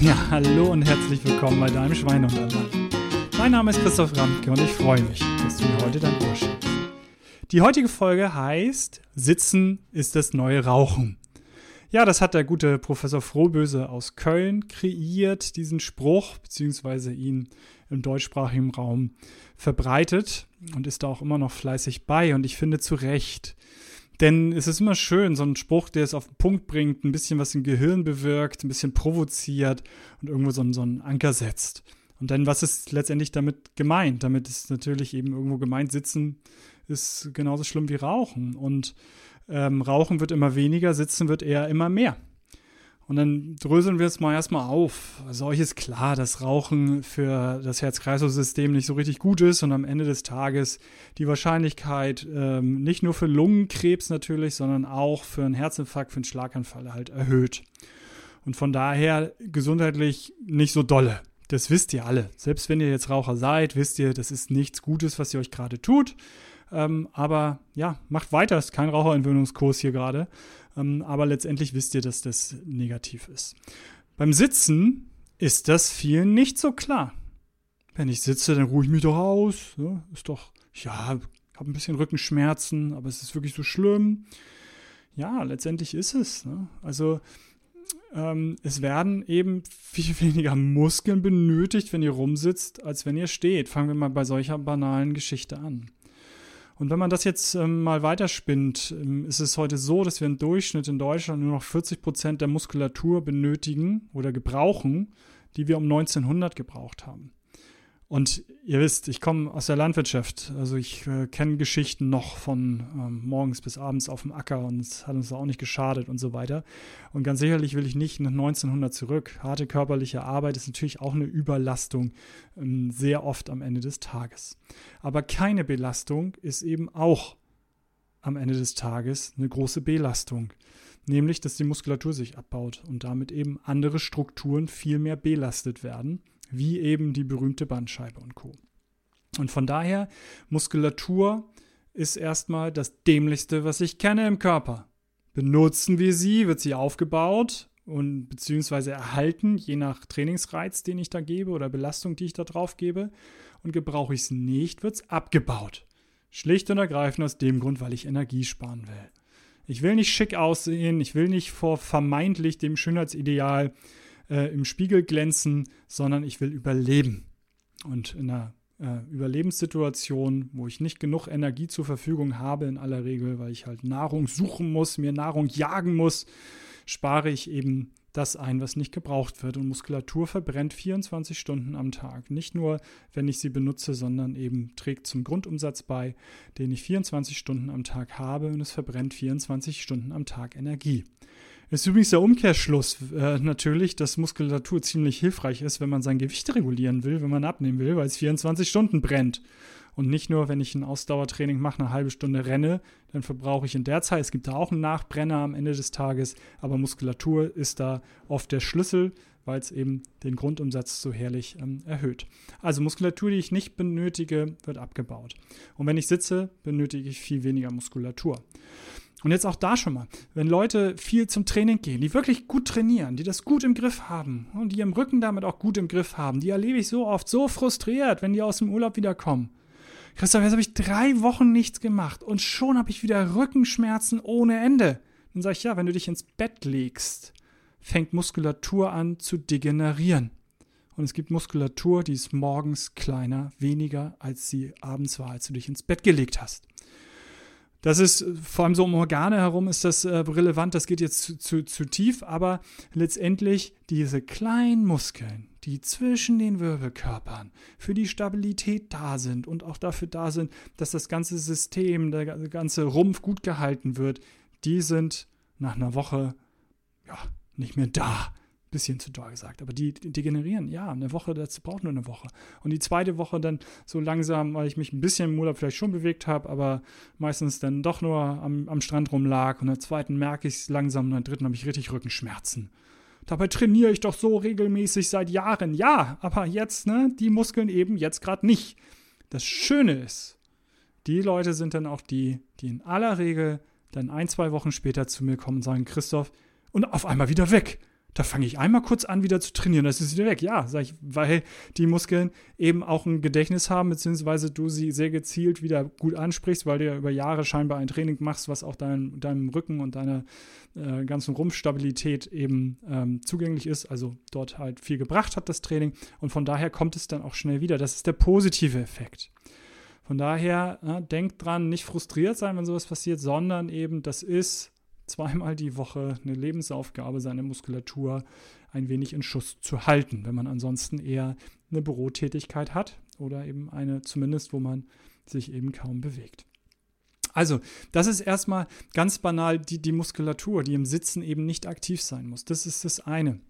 Ja, hallo und herzlich willkommen bei deinem Schwein und allein. Mein Name ist Christoph Ramke und ich freue mich, dass du mir heute dein Ohr schenkst. Die heutige Folge heißt Sitzen ist das neue Rauchen. Ja, das hat der gute Professor Frohböse aus Köln kreiert, diesen Spruch, beziehungsweise ihn im deutschsprachigen Raum verbreitet und ist da auch immer noch fleißig bei und ich finde zu Recht. Denn es ist immer schön, so ein Spruch, der es auf den Punkt bringt, ein bisschen was im Gehirn bewirkt, ein bisschen provoziert und irgendwo so, so einen Anker setzt. Und dann, was ist letztendlich damit gemeint? Damit ist natürlich eben irgendwo gemeint, sitzen ist genauso schlimm wie Rauchen. Und ähm, Rauchen wird immer weniger, Sitzen wird eher immer mehr. Und dann dröseln wir es mal erstmal auf. Also euch ist klar, dass Rauchen für das Herz-Kreislauf-System nicht so richtig gut ist und am Ende des Tages die Wahrscheinlichkeit ähm, nicht nur für Lungenkrebs natürlich, sondern auch für einen Herzinfarkt, für einen Schlaganfall halt erhöht. Und von daher gesundheitlich nicht so dolle. Das wisst ihr alle. Selbst wenn ihr jetzt Raucher seid, wisst ihr, das ist nichts Gutes, was ihr euch gerade tut. Ähm, aber ja, macht weiter, ist kein Raucherentwöhnungskurs hier gerade. Ähm, aber letztendlich wisst ihr, dass das negativ ist. Beim Sitzen ist das vielen nicht so klar. Wenn ich sitze, dann ruhe ich mich doch aus. Ja, ist doch, ja, habe ein bisschen Rückenschmerzen, aber es ist wirklich so schlimm. Ja, letztendlich ist es. Ne? Also ähm, es werden eben viel weniger Muskeln benötigt, wenn ihr rumsitzt, als wenn ihr steht. Fangen wir mal bei solcher banalen Geschichte an. Und wenn man das jetzt ähm, mal weiterspinnt, ähm, ist es heute so, dass wir im Durchschnitt in Deutschland nur noch 40 Prozent der Muskulatur benötigen oder gebrauchen, die wir um 1900 gebraucht haben. Und ihr wisst, ich komme aus der Landwirtschaft. Also ich äh, kenne Geschichten noch von ähm, morgens bis abends auf dem Acker und es hat uns auch nicht geschadet und so weiter. Und ganz sicherlich will ich nicht nach 1900 zurück. Harte körperliche Arbeit ist natürlich auch eine Überlastung, ähm, sehr oft am Ende des Tages. Aber keine Belastung ist eben auch am Ende des Tages eine große Belastung. Nämlich, dass die Muskulatur sich abbaut und damit eben andere Strukturen viel mehr belastet werden wie eben die berühmte Bandscheibe und Co. Und von daher, Muskulatur ist erstmal das dämlichste, was ich kenne im Körper. Benutzen wir sie, wird sie aufgebaut und beziehungsweise erhalten, je nach Trainingsreiz, den ich da gebe oder Belastung, die ich da drauf gebe. Und gebrauche ich es nicht, wird es abgebaut. Schlicht und ergreifend aus dem Grund, weil ich Energie sparen will. Ich will nicht schick aussehen, ich will nicht vor vermeintlich dem Schönheitsideal äh, im Spiegel glänzen, sondern ich will überleben. Und in einer äh, Überlebenssituation, wo ich nicht genug Energie zur Verfügung habe, in aller Regel, weil ich halt Nahrung suchen muss, mir Nahrung jagen muss, spare ich eben das ein, was nicht gebraucht wird. Und Muskulatur verbrennt 24 Stunden am Tag. Nicht nur, wenn ich sie benutze, sondern eben trägt zum Grundumsatz bei, den ich 24 Stunden am Tag habe und es verbrennt 24 Stunden am Tag Energie. Ist übrigens der Umkehrschluss äh, natürlich, dass Muskulatur ziemlich hilfreich ist, wenn man sein Gewicht regulieren will, wenn man abnehmen will, weil es 24 Stunden brennt. Und nicht nur, wenn ich ein Ausdauertraining mache, eine halbe Stunde renne, dann verbrauche ich in der Zeit. Es gibt da auch einen Nachbrenner am Ende des Tages, aber Muskulatur ist da oft der Schlüssel, weil es eben den Grundumsatz so herrlich ähm, erhöht. Also Muskulatur, die ich nicht benötige, wird abgebaut. Und wenn ich sitze, benötige ich viel weniger Muskulatur. Und jetzt auch da schon mal, wenn Leute viel zum Training gehen, die wirklich gut trainieren, die das gut im Griff haben und die ihren Rücken damit auch gut im Griff haben, die erlebe ich so oft so frustriert, wenn die aus dem Urlaub wiederkommen. Christoph, jetzt habe ich drei Wochen nichts gemacht und schon habe ich wieder Rückenschmerzen ohne Ende. Dann sage ich, ja, wenn du dich ins Bett legst, fängt Muskulatur an zu degenerieren. Und es gibt Muskulatur, die ist morgens kleiner, weniger, als sie abends war, als du dich ins Bett gelegt hast. Das ist vor allem so um Organe herum ist das äh, relevant. Das geht jetzt zu, zu, zu tief, aber letztendlich diese kleinen Muskeln, die zwischen den Wirbelkörpern für die Stabilität da sind und auch dafür da sind, dass das ganze System, der ganze Rumpf gut gehalten wird, die sind nach einer Woche ja nicht mehr da bisschen zu doll gesagt, aber die degenerieren, ja, eine Woche, das braucht nur eine Woche. Und die zweite Woche dann so langsam, weil ich mich ein bisschen im Urlaub vielleicht schon bewegt habe, aber meistens dann doch nur am, am Strand rumlag. Und in der zweiten merke ich es langsam und in der dritten habe ich richtig Rückenschmerzen. Dabei trainiere ich doch so regelmäßig seit Jahren. Ja, aber jetzt, ne, die Muskeln eben jetzt gerade nicht. Das Schöne ist, die Leute sind dann auch die, die in aller Regel dann ein, zwei Wochen später zu mir kommen und sagen, Christoph, und auf einmal wieder weg da fange ich einmal kurz an, wieder zu trainieren, das ist wieder weg. Ja, sag ich, weil die Muskeln eben auch ein Gedächtnis haben, beziehungsweise du sie sehr gezielt wieder gut ansprichst, weil du ja über Jahre scheinbar ein Training machst, was auch dein, deinem Rücken und deiner äh, ganzen Rumpfstabilität eben ähm, zugänglich ist, also dort halt viel gebracht hat, das Training. Und von daher kommt es dann auch schnell wieder. Das ist der positive Effekt. Von daher, äh, denkt dran, nicht frustriert sein, wenn sowas passiert, sondern eben, das ist zweimal die Woche eine Lebensaufgabe, seine Muskulatur ein wenig in Schuss zu halten, wenn man ansonsten eher eine Bürotätigkeit hat oder eben eine zumindest, wo man sich eben kaum bewegt. Also, das ist erstmal ganz banal die, die Muskulatur, die im Sitzen eben nicht aktiv sein muss. Das ist das eine.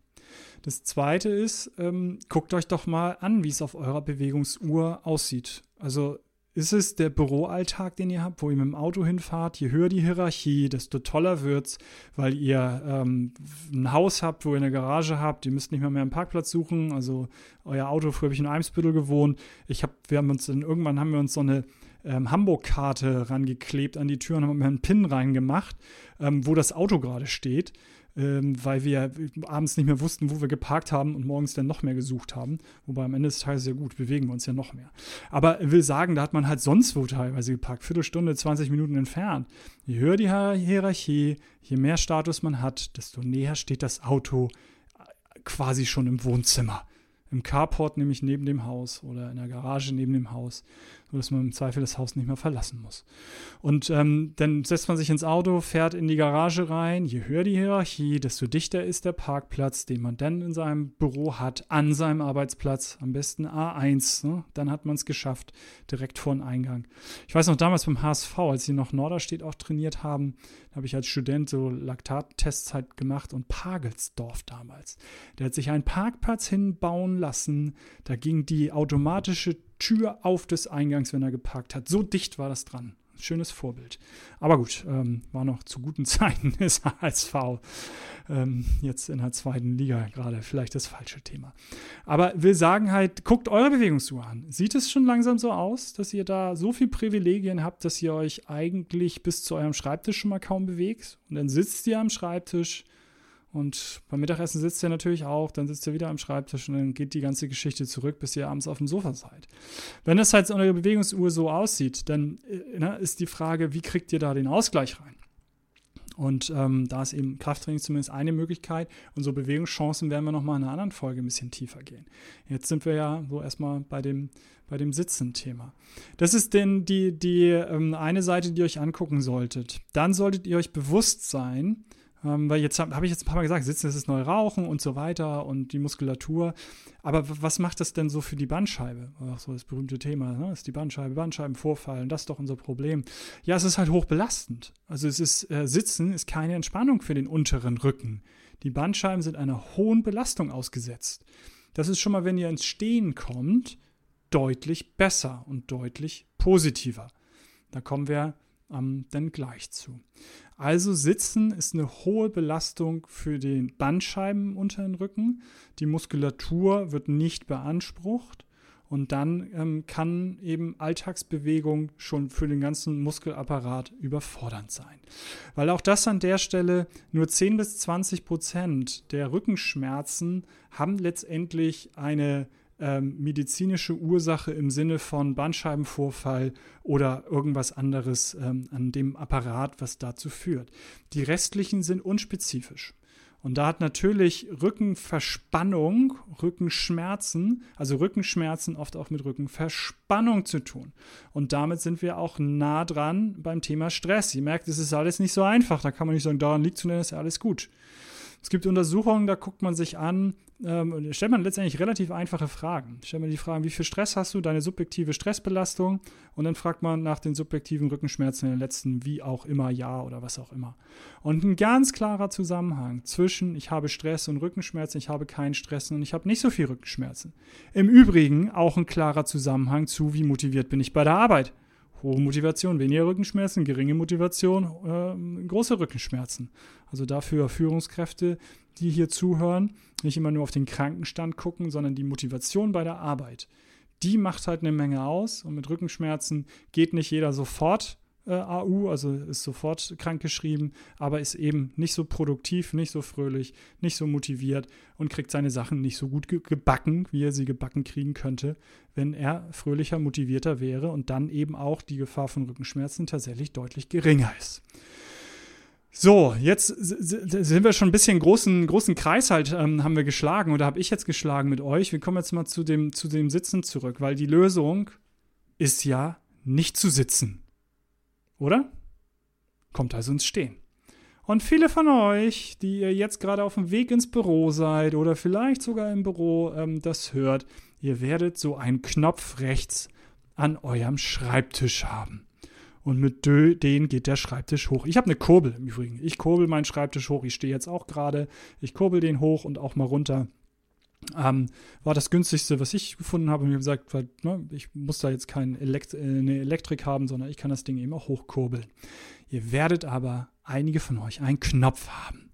Das zweite ist, ähm, guckt euch doch mal an, wie es auf eurer Bewegungsuhr aussieht. Also ist es der Büroalltag, den ihr habt, wo ihr mit dem Auto hinfahrt? Je höher die Hierarchie, desto toller wird es, weil ihr ähm, ein Haus habt, wo ihr eine Garage habt. Ihr müsst nicht mehr, mehr einen Parkplatz suchen. Also euer Auto, früher habe ich in Eimsbüttel gewohnt. Ich habe, wir haben uns dann, irgendwann haben wir uns so eine ähm, Hamburg-Karte rangeklebt an die Tür und haben einen Pin reingemacht, ähm, wo das Auto gerade steht ähm, weil wir abends nicht mehr wussten, wo wir geparkt haben und morgens dann noch mehr gesucht haben. Wobei am Ende des Tages ja gut, bewegen wir uns ja noch mehr. Aber will sagen, da hat man halt sonst wo teilweise geparkt, Viertelstunde, 20 Minuten entfernt. Je höher die Hierarchie, je mehr Status man hat, desto näher steht das Auto äh, quasi schon im Wohnzimmer im Carport, nämlich neben dem Haus oder in der Garage neben dem Haus, sodass man im Zweifel das Haus nicht mehr verlassen muss. Und ähm, dann setzt man sich ins Auto, fährt in die Garage rein. Je höher die Hierarchie, desto dichter ist der Parkplatz, den man dann in seinem Büro hat, an seinem Arbeitsplatz. Am besten A1. Ne? Dann hat man es geschafft, direkt vor den Eingang. Ich weiß noch damals beim HSV, als sie noch Norderstedt auch trainiert haben, habe ich als Student so Laktattests halt gemacht und Pagelsdorf damals. Der hat sich einen Parkplatz hinbauen lassen. Da ging die automatische Tür auf des Eingangs, wenn er geparkt hat. So dicht war das dran. Schönes Vorbild. Aber gut, ähm, war noch zu guten Zeiten des HSV. Ähm, jetzt in der zweiten Liga gerade vielleicht das falsche Thema. Aber will sagen halt, guckt eure Bewegungsuhr an. Sieht es schon langsam so aus, dass ihr da so viel Privilegien habt, dass ihr euch eigentlich bis zu eurem Schreibtisch schon mal kaum bewegt? Und dann sitzt ihr am Schreibtisch und beim Mittagessen sitzt ihr natürlich auch, dann sitzt ihr wieder am Schreibtisch und dann geht die ganze Geschichte zurück, bis ihr abends auf dem Sofa seid. Wenn das halt eure Bewegungsuhr so aussieht, dann äh, ne, ist die Frage, wie kriegt ihr da den Ausgleich rein? Und ähm, da ist eben Krafttraining zumindest eine Möglichkeit. Und so Bewegungschancen werden wir nochmal in einer anderen Folge ein bisschen tiefer gehen. Jetzt sind wir ja so erstmal bei dem, bei dem Sitzen-Thema. Das ist denn die, die ähm, eine Seite, die ihr euch angucken solltet. Dann solltet ihr euch bewusst sein, ähm, weil jetzt habe hab ich jetzt ein paar Mal gesagt, Sitzen ist das neue Rauchen und so weiter und die Muskulatur. Aber was macht das denn so für die Bandscheibe? Ach so das berühmte Thema, ne? ist die Bandscheibe, Bandscheibenvorfall, das ist doch unser Problem. Ja, es ist halt hochbelastend. Also es ist, äh, Sitzen ist keine Entspannung für den unteren Rücken. Die Bandscheiben sind einer hohen Belastung ausgesetzt. Das ist schon mal, wenn ihr ins Stehen kommt, deutlich besser und deutlich positiver. Da kommen wir ähm, dann gleich zu. Also Sitzen ist eine hohe Belastung für den Bandscheiben unter den Rücken. Die Muskulatur wird nicht beansprucht und dann ähm, kann eben Alltagsbewegung schon für den ganzen Muskelapparat überfordernd sein. Weil auch das an der Stelle nur 10 bis 20 Prozent der Rückenschmerzen haben letztendlich eine ähm, medizinische Ursache im Sinne von Bandscheibenvorfall oder irgendwas anderes ähm, an dem Apparat, was dazu führt. Die restlichen sind unspezifisch. Und da hat natürlich Rückenverspannung, Rückenschmerzen, also Rückenschmerzen oft auch mit Rückenverspannung zu tun. Und damit sind wir auch nah dran beim Thema Stress. Ihr merkt, es ist alles nicht so einfach. Da kann man nicht sagen, daran liegt zu nennen, ist ja alles gut. Es gibt Untersuchungen, da guckt man sich an, ähm, stellt man letztendlich relativ einfache Fragen. Stellt man die Fragen, wie viel Stress hast du, deine subjektive Stressbelastung und dann fragt man nach den subjektiven Rückenschmerzen in den letzten, wie auch immer, Jahr oder was auch immer. Und ein ganz klarer Zusammenhang zwischen ich habe Stress und Rückenschmerzen, ich habe keinen Stress und ich habe nicht so viel Rückenschmerzen. Im Übrigen auch ein klarer Zusammenhang zu, wie motiviert bin ich bei der Arbeit hohe Motivation, weniger Rückenschmerzen, geringe Motivation, äh, große Rückenschmerzen. Also dafür Führungskräfte, die hier zuhören, nicht immer nur auf den Krankenstand gucken, sondern die Motivation bei der Arbeit. Die macht halt eine Menge aus und mit Rückenschmerzen geht nicht jeder sofort äh, AU, also ist sofort krankgeschrieben, aber ist eben nicht so produktiv, nicht so fröhlich, nicht so motiviert und kriegt seine Sachen nicht so gut ge gebacken, wie er sie gebacken kriegen könnte, wenn er fröhlicher, motivierter wäre und dann eben auch die Gefahr von Rückenschmerzen tatsächlich deutlich geringer ist. So, jetzt sind wir schon ein bisschen großen, großen Kreis halt, ähm, haben wir geschlagen oder habe ich jetzt geschlagen mit euch. Wir kommen jetzt mal zu dem, zu dem Sitzen zurück, weil die Lösung ist ja nicht zu sitzen. Oder? Kommt also ins Stehen. Und viele von euch, die ihr jetzt gerade auf dem Weg ins Büro seid oder vielleicht sogar im Büro ähm, das hört, ihr werdet so einen Knopf rechts an eurem Schreibtisch haben. Und mit den geht der Schreibtisch hoch. Ich habe eine Kurbel im Übrigen. Ich kurbel meinen Schreibtisch hoch. Ich stehe jetzt auch gerade. Ich kurbel den hoch und auch mal runter. Ähm, war das günstigste, was ich gefunden habe. Und ich habe gesagt, weil, ne, ich muss da jetzt keine Elekt äh, Elektrik haben, sondern ich kann das Ding eben auch hochkurbeln. Ihr werdet aber einige von euch einen Knopf haben.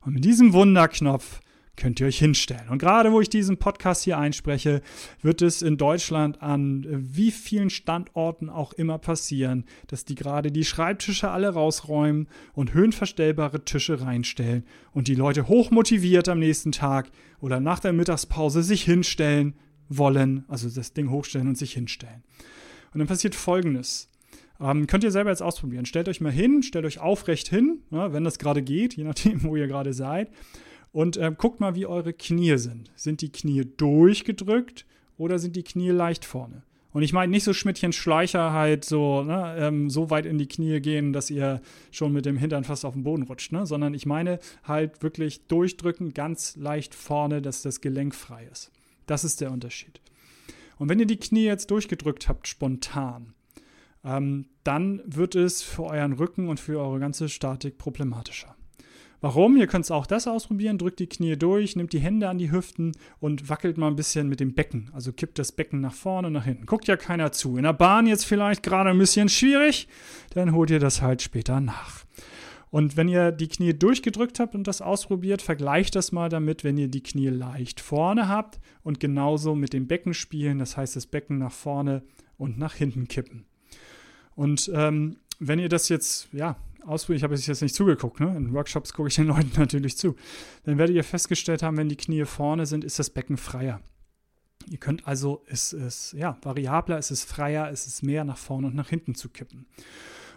Und mit diesem Wunderknopf könnt ihr euch hinstellen. Und gerade wo ich diesen Podcast hier einspreche, wird es in Deutschland an wie vielen Standorten auch immer passieren, dass die gerade die Schreibtische alle rausräumen und höhenverstellbare Tische reinstellen und die Leute hochmotiviert am nächsten Tag oder nach der Mittagspause sich hinstellen wollen, also das Ding hochstellen und sich hinstellen. Und dann passiert Folgendes. Ähm, könnt ihr selber jetzt ausprobieren. Stellt euch mal hin, stellt euch aufrecht hin, ja, wenn das gerade geht, je nachdem, wo ihr gerade seid. Und äh, guckt mal, wie eure Knie sind. Sind die Knie durchgedrückt oder sind die Knie leicht vorne? Und ich meine nicht so Schmidtchen Schleicher halt so, ne, ähm, so weit in die Knie gehen, dass ihr schon mit dem Hintern fast auf den Boden rutscht, ne? sondern ich meine halt wirklich durchdrücken, ganz leicht vorne, dass das Gelenk frei ist. Das ist der Unterschied. Und wenn ihr die Knie jetzt durchgedrückt habt, spontan, ähm, dann wird es für euren Rücken und für eure ganze Statik problematischer. Warum? Ihr könnt auch das ausprobieren. Drückt die Knie durch, nimmt die Hände an die Hüften und wackelt mal ein bisschen mit dem Becken. Also kippt das Becken nach vorne und nach hinten. Guckt ja keiner zu. In der Bahn jetzt vielleicht gerade ein bisschen schwierig, dann holt ihr das halt später nach. Und wenn ihr die Knie durchgedrückt habt und das ausprobiert, vergleicht das mal damit, wenn ihr die Knie leicht vorne habt und genauso mit dem Becken spielen. Das heißt, das Becken nach vorne und nach hinten kippen. Und ähm, wenn ihr das jetzt, ja, ausprobiert, ich habe jetzt nicht zugeguckt, ne? in Workshops gucke ich den Leuten natürlich zu, dann werdet ihr festgestellt haben, wenn die Knie vorne sind, ist das Becken freier. Ihr könnt also, es ist ja variabler, es ist freier, es ist mehr nach vorne und nach hinten zu kippen.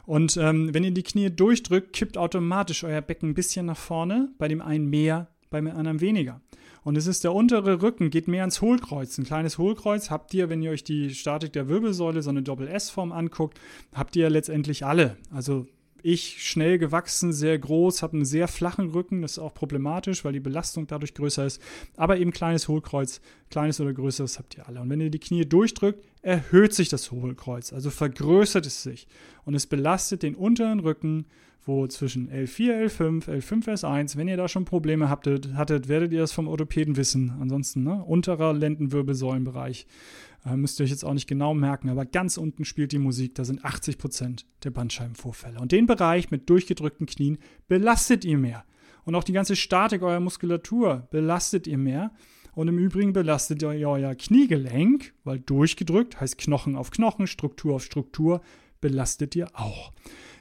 Und ähm, wenn ihr die Knie durchdrückt, kippt automatisch euer Becken ein bisschen nach vorne, bei dem einen mehr, bei dem anderen weniger. Und es ist der untere Rücken, geht mehr ans Hohlkreuz. Ein kleines Hohlkreuz habt ihr, wenn ihr euch die Statik der Wirbelsäule, so eine Doppel-S-Form anguckt, habt ihr letztendlich alle. Also ich schnell gewachsen, sehr groß, habe einen sehr flachen Rücken. Das ist auch problematisch, weil die Belastung dadurch größer ist. Aber eben kleines Hohlkreuz, kleines oder größeres habt ihr alle. Und wenn ihr die Knie durchdrückt, erhöht sich das Hohlkreuz, also vergrößert es sich. Und es belastet den unteren Rücken, wo zwischen L4, L5, L5, S1, wenn ihr da schon Probleme hattet, hattet werdet ihr das vom Orthopäden wissen. Ansonsten, ne, unterer Lendenwirbelsäulenbereich äh, müsst ihr euch jetzt auch nicht genau merken, aber ganz unten spielt die Musik, da sind 80 Prozent der Bandscheibenvorfälle. Und den Bereich mit durchgedrückten Knien belastet ihr mehr. Und auch die ganze Statik eurer Muskulatur belastet ihr mehr. Und im Übrigen belastet ihr euer Kniegelenk, weil durchgedrückt heißt Knochen auf Knochen, Struktur auf Struktur, belastet ihr auch.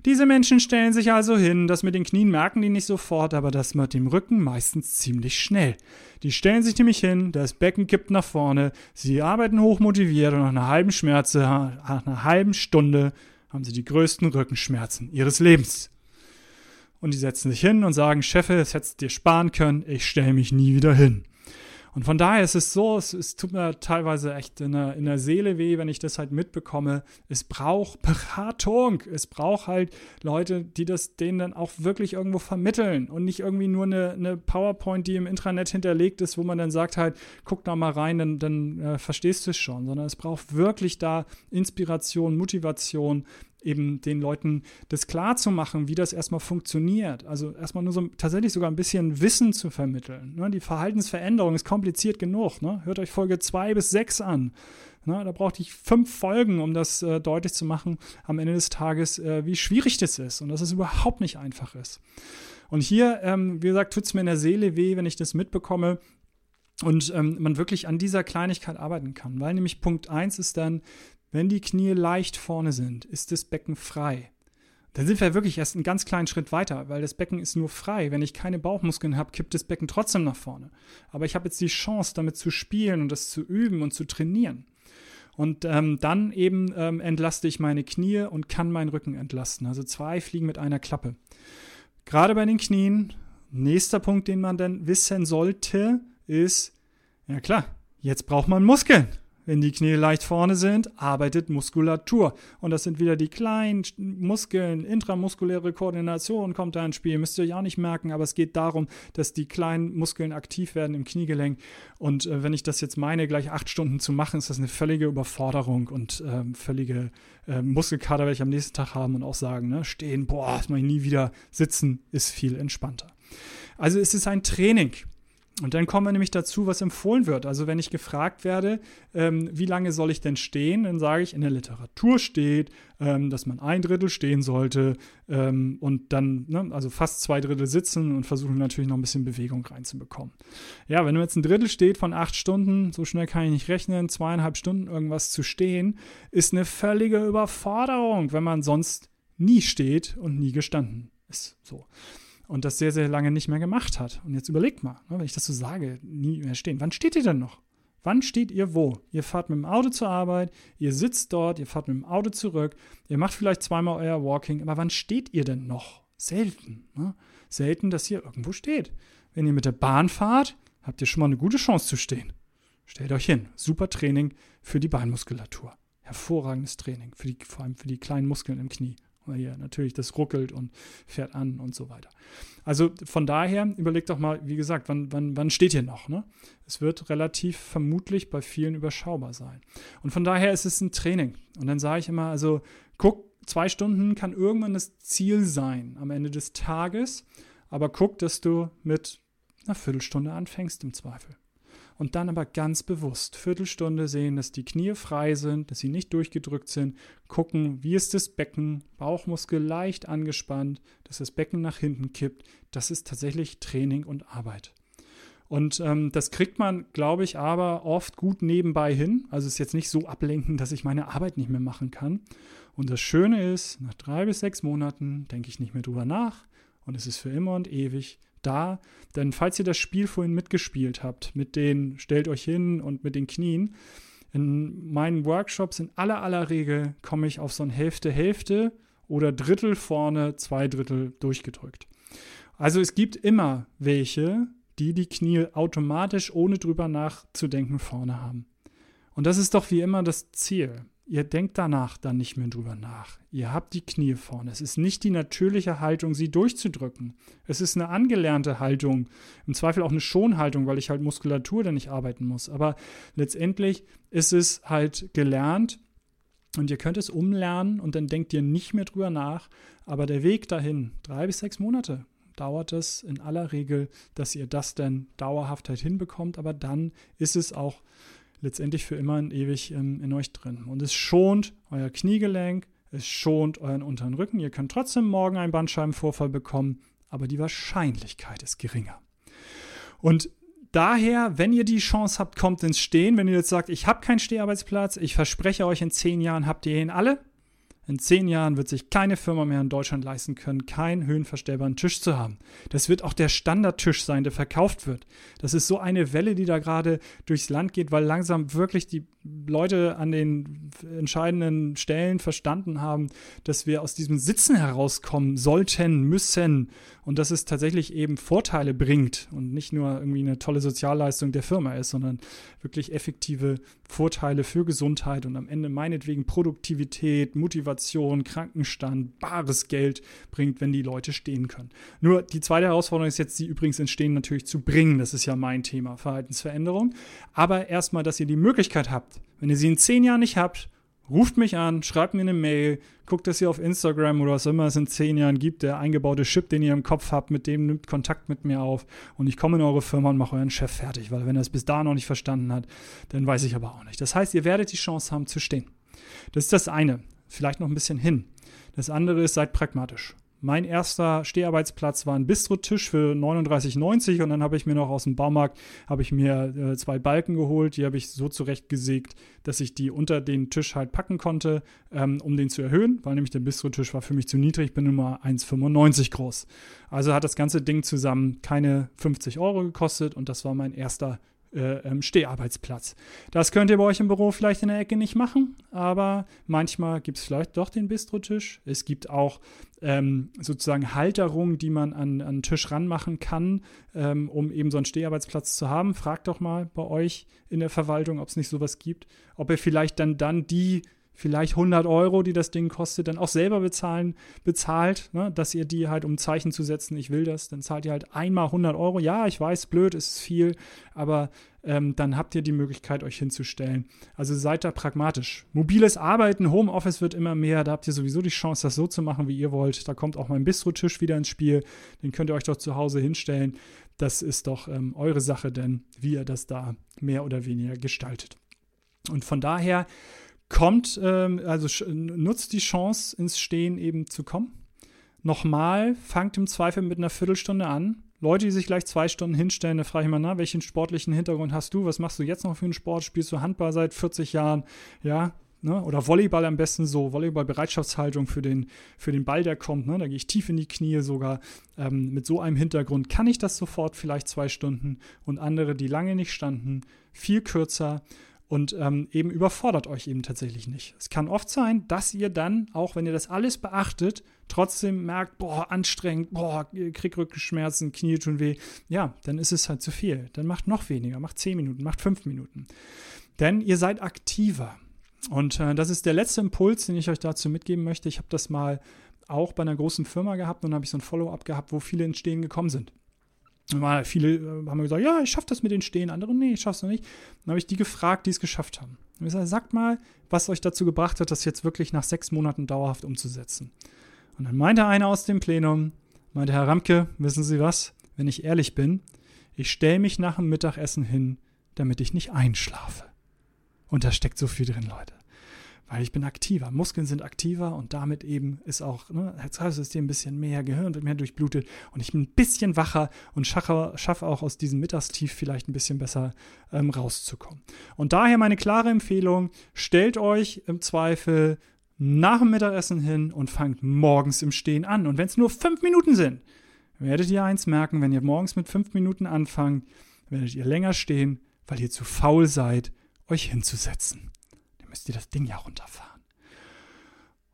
Diese Menschen stellen sich also hin, das mit den Knien merken die nicht sofort, aber das mit dem Rücken meistens ziemlich schnell. Die stellen sich nämlich hin, das Becken kippt nach vorne, sie arbeiten hochmotiviert und nach einer halben Schmerze, nach einer halben Stunde haben sie die größten Rückenschmerzen ihres Lebens. Und die setzen sich hin und sagen, Cheffe, es hättest dir sparen können, ich stelle mich nie wieder hin. Und von daher ist es so, es, es tut mir teilweise echt in der, in der Seele weh, wenn ich das halt mitbekomme. Es braucht Beratung. Es braucht halt Leute, die das denen dann auch wirklich irgendwo vermitteln und nicht irgendwie nur eine, eine PowerPoint, die im Intranet hinterlegt ist, wo man dann sagt halt, guck da mal rein, dann, dann äh, verstehst du es schon, sondern es braucht wirklich da Inspiration, Motivation, eben den Leuten das klar zu machen, wie das erstmal funktioniert. Also erstmal nur so tatsächlich sogar ein bisschen Wissen zu vermitteln. Ne? Die Verhaltensveränderung ist kompliziert genug. Ne? Hört euch Folge 2 bis 6 an. Ne? Da brauchte ich fünf Folgen, um das äh, deutlich zu machen am Ende des Tages, äh, wie schwierig das ist und dass es überhaupt nicht einfach ist. Und hier, ähm, wie gesagt, tut es mir in der Seele weh, wenn ich das mitbekomme, und ähm, man wirklich an dieser Kleinigkeit arbeiten kann. Weil nämlich Punkt 1 ist dann, wenn die Knie leicht vorne sind, ist das Becken frei. dann sind wir wirklich erst einen ganz kleinen Schritt weiter, weil das Becken ist nur frei. Wenn ich keine Bauchmuskeln habe, kippt das Becken trotzdem nach vorne. Aber ich habe jetzt die Chance, damit zu spielen und das zu üben und zu trainieren. Und ähm, dann eben ähm, entlaste ich meine Knie und kann meinen Rücken entlasten. Also zwei Fliegen mit einer Klappe. Gerade bei den Knien, nächster Punkt, den man dann wissen sollte, ist, ja klar, jetzt braucht man Muskeln. Wenn die Knie leicht vorne sind, arbeitet Muskulatur. Und das sind wieder die kleinen Muskeln, intramuskuläre Koordination kommt da ins Spiel. Müsst ihr ja auch nicht merken, aber es geht darum, dass die kleinen Muskeln aktiv werden im Kniegelenk. Und äh, wenn ich das jetzt meine, gleich acht Stunden zu machen, ist das eine völlige Überforderung und äh, völlige äh, Muskelkater werde ich am nächsten Tag haben und auch sagen, ne, stehen, boah, das mache ich nie wieder. Sitzen ist viel entspannter. Also es ist ein Training. Und dann kommen wir nämlich dazu, was empfohlen wird. Also wenn ich gefragt werde, ähm, wie lange soll ich denn stehen, dann sage ich, in der Literatur steht, ähm, dass man ein Drittel stehen sollte ähm, und dann, ne, also fast zwei Drittel sitzen und versuchen natürlich noch ein bisschen Bewegung reinzubekommen. Ja, wenn du jetzt ein Drittel steht von acht Stunden, so schnell kann ich nicht rechnen, zweieinhalb Stunden irgendwas zu stehen, ist eine völlige Überforderung, wenn man sonst nie steht und nie gestanden ist. So und das sehr, sehr lange nicht mehr gemacht hat. Und jetzt überlegt mal, ne, wenn ich das so sage, nie mehr stehen. Wann steht ihr denn noch? Wann steht ihr wo? Ihr fahrt mit dem Auto zur Arbeit, ihr sitzt dort, ihr fahrt mit dem Auto zurück, ihr macht vielleicht zweimal euer Walking, aber wann steht ihr denn noch? Selten. Ne? Selten, dass ihr irgendwo steht. Wenn ihr mit der Bahn fahrt, habt ihr schon mal eine gute Chance zu stehen. Stellt euch hin. Super Training für die Beinmuskulatur. Hervorragendes Training, für die, vor allem für die kleinen Muskeln im Knie weil hier natürlich das ruckelt und fährt an und so weiter. Also von daher überlegt doch mal, wie gesagt, wann, wann, wann steht hier noch? Ne? Es wird relativ vermutlich bei vielen überschaubar sein. Und von daher ist es ein Training. Und dann sage ich immer, also guck, zwei Stunden kann irgendwann das Ziel sein am Ende des Tages, aber guck, dass du mit einer Viertelstunde anfängst im Zweifel und dann aber ganz bewusst Viertelstunde sehen, dass die Knie frei sind, dass sie nicht durchgedrückt sind, gucken, wie ist das Becken, Bauchmuskel leicht angespannt, dass das Becken nach hinten kippt. Das ist tatsächlich Training und Arbeit. Und ähm, das kriegt man, glaube ich, aber oft gut nebenbei hin. Also ist jetzt nicht so ablenken, dass ich meine Arbeit nicht mehr machen kann. Und das Schöne ist, nach drei bis sechs Monaten denke ich nicht mehr drüber nach und es ist für immer und ewig da. Denn falls ihr das Spiel vorhin mitgespielt habt, mit den stellt euch hin und mit den Knien, in meinen Workshops in aller aller Regel komme ich auf so ein Hälfte Hälfte oder Drittel vorne, zwei Drittel durchgedrückt. Also es gibt immer welche, die die Knie automatisch ohne drüber nachzudenken vorne haben. Und das ist doch wie immer das Ziel. Ihr denkt danach dann nicht mehr drüber nach. Ihr habt die Knie vorne. Es ist nicht die natürliche Haltung, sie durchzudrücken. Es ist eine angelernte Haltung. Im Zweifel auch eine Schonhaltung, weil ich halt Muskulatur dann nicht arbeiten muss. Aber letztendlich ist es halt gelernt und ihr könnt es umlernen und dann denkt ihr nicht mehr drüber nach. Aber der Weg dahin, drei bis sechs Monate, dauert es in aller Regel, dass ihr das dann dauerhaft halt hinbekommt. Aber dann ist es auch letztendlich für immer und ewig ähm, in euch drin. Und es schont euer Kniegelenk, es schont euren unteren Rücken. Ihr könnt trotzdem morgen einen Bandscheibenvorfall bekommen, aber die Wahrscheinlichkeit ist geringer. Und daher, wenn ihr die Chance habt, kommt ins Stehen. Wenn ihr jetzt sagt, ich habe keinen Steharbeitsplatz, ich verspreche euch, in zehn Jahren habt ihr ihn alle. In zehn Jahren wird sich keine Firma mehr in Deutschland leisten können, keinen höhenverstellbaren Tisch zu haben. Das wird auch der Standardtisch sein, der verkauft wird. Das ist so eine Welle, die da gerade durchs Land geht, weil langsam wirklich die Leute an den entscheidenden Stellen verstanden haben, dass wir aus diesem Sitzen herauskommen sollten, müssen und dass es tatsächlich eben Vorteile bringt und nicht nur irgendwie eine tolle Sozialleistung der Firma ist, sondern wirklich effektive Vorteile für Gesundheit und am Ende meinetwegen Produktivität, Motivation, Krankenstand, bares Geld bringt, wenn die Leute stehen können. Nur die zweite Herausforderung ist jetzt, sie übrigens ins Stehen natürlich zu bringen. Das ist ja mein Thema, Verhaltensveränderung. Aber erstmal, dass ihr die Möglichkeit habt, wenn ihr sie in zehn Jahren nicht habt, ruft mich an, schreibt mir eine Mail, guckt, dass ihr auf Instagram oder was immer es in zehn Jahren gibt, der eingebaute Chip, den ihr im Kopf habt, mit dem nimmt Kontakt mit mir auf und ich komme in eure Firma und mache euren Chef fertig, weil wenn er es bis da noch nicht verstanden hat, dann weiß ich aber auch nicht. Das heißt, ihr werdet die Chance haben zu stehen. Das ist das eine. Vielleicht noch ein bisschen hin. Das andere ist, seid pragmatisch. Mein erster Steharbeitsplatz war ein Bistrotisch für 39,90 und dann habe ich mir noch aus dem Baumarkt habe ich mir äh, zwei Balken geholt, die habe ich so zurechtgesägt, dass ich die unter den Tisch halt packen konnte, ähm, um den zu erhöhen, weil nämlich der Bistrotisch war für mich zu niedrig, ich bin nur mal 1,95 groß. Also hat das ganze Ding zusammen keine 50 Euro gekostet und das war mein erster äh, ähm, Steharbeitsplatz. Das könnt ihr bei euch im Büro vielleicht in der Ecke nicht machen, aber manchmal gibt es vielleicht doch den Bistrotisch. Es gibt auch ähm, sozusagen Halterungen, die man an, den Tisch ranmachen kann, ähm, um eben so einen Steharbeitsplatz zu haben. Fragt doch mal bei euch in der Verwaltung, ob es nicht sowas gibt, ob ihr vielleicht dann, dann die vielleicht 100 Euro, die das Ding kostet, dann auch selber bezahlen, bezahlt, ne, dass ihr die halt, um Zeichen zu setzen, ich will das, dann zahlt ihr halt einmal 100 Euro. Ja, ich weiß, blöd, ist viel, aber ähm, dann habt ihr die Möglichkeit, euch hinzustellen. Also seid da pragmatisch. Mobiles Arbeiten, Homeoffice wird immer mehr, da habt ihr sowieso die Chance, das so zu machen, wie ihr wollt. Da kommt auch mein Bistrotisch wieder ins Spiel, den könnt ihr euch doch zu Hause hinstellen. Das ist doch ähm, eure Sache, denn wie ihr das da mehr oder weniger gestaltet. Und von daher, kommt, ähm, also nutzt die Chance, ins Stehen eben zu kommen. Nochmal, fangt im Zweifel mit einer Viertelstunde an. Leute, die sich gleich zwei Stunden hinstellen, da frage ich mal, na, welchen sportlichen Hintergrund hast du? Was machst du jetzt noch für einen Sport? Spielst du Handball seit 40 Jahren? Ja, ne? Oder Volleyball am besten so, Volleyball-Bereitschaftshaltung für den, für den Ball, der kommt, ne? Da gehe ich tief in die Knie sogar. Ähm, mit so einem Hintergrund kann ich das sofort vielleicht zwei Stunden und andere, die lange nicht standen, viel kürzer und ähm, eben überfordert euch eben tatsächlich nicht. Es kann oft sein, dass ihr dann, auch wenn ihr das alles beachtet, trotzdem merkt, boah, anstrengend, boah, krieg Rückenschmerzen, Knie tun weh. Ja, dann ist es halt zu viel. Dann macht noch weniger, macht zehn Minuten, macht fünf Minuten. Denn ihr seid aktiver. Und äh, das ist der letzte Impuls, den ich euch dazu mitgeben möchte. Ich habe das mal auch bei einer großen Firma gehabt und habe ich so ein Follow-up gehabt, wo viele ins Stehen gekommen sind. Mal viele äh, haben gesagt, ja, ich schaffe das mit den Stehen, andere, nee, ich schaffe es noch nicht. Dann habe ich die gefragt, die es geschafft haben. Und ich gesagt, sagt mal, was euch dazu gebracht hat, das jetzt wirklich nach sechs Monaten dauerhaft umzusetzen. Und dann meinte einer aus dem Plenum, meinte Herr Ramke, wissen Sie was, wenn ich ehrlich bin, ich stelle mich nach dem Mittagessen hin, damit ich nicht einschlafe. Und da steckt so viel drin, Leute weil ich bin aktiver. Muskeln sind aktiver und damit eben ist auch ne, Herz-Kreislauf-System ein bisschen mehr, Gehirn wird mehr durchblutet und ich bin ein bisschen wacher und schaffe, auch aus diesem Mittagstief vielleicht ein bisschen besser ähm, rauszukommen. Und daher meine klare Empfehlung, stellt euch im Zweifel nach dem Mittagessen hin und fangt morgens im Stehen an. Und wenn es nur fünf Minuten sind, werdet ihr eins merken, wenn ihr morgens mit fünf Minuten anfangt, werdet ihr länger stehen, weil ihr zu faul seid, euch hinzusetzen müsst ihr das Ding ja runterfahren.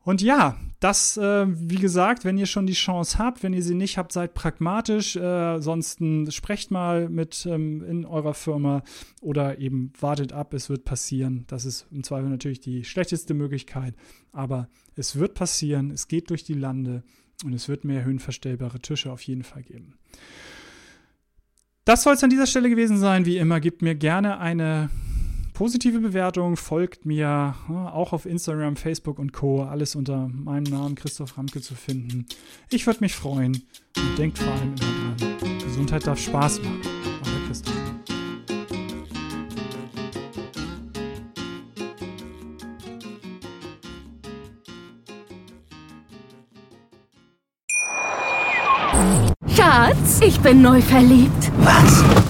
Und ja, das, äh, wie gesagt, wenn ihr schon die Chance habt, wenn ihr sie nicht habt, seid pragmatisch. Äh, sonst sprecht mal mit ähm, in eurer Firma oder eben wartet ab, es wird passieren. Das ist im Zweifel natürlich die schlechteste Möglichkeit, aber es wird passieren, es geht durch die Lande und es wird mehr höhenverstellbare Tische auf jeden Fall geben. Das soll es an dieser Stelle gewesen sein. Wie immer, gebt mir gerne eine positive Bewertung, folgt mir auch auf Instagram, Facebook und Co. Alles unter meinem Namen Christoph Ramke zu finden. Ich würde mich freuen und denkt vor allem immer dran, Gesundheit darf Spaß machen. Euer Christoph. Schatz, ich bin neu verliebt. Was?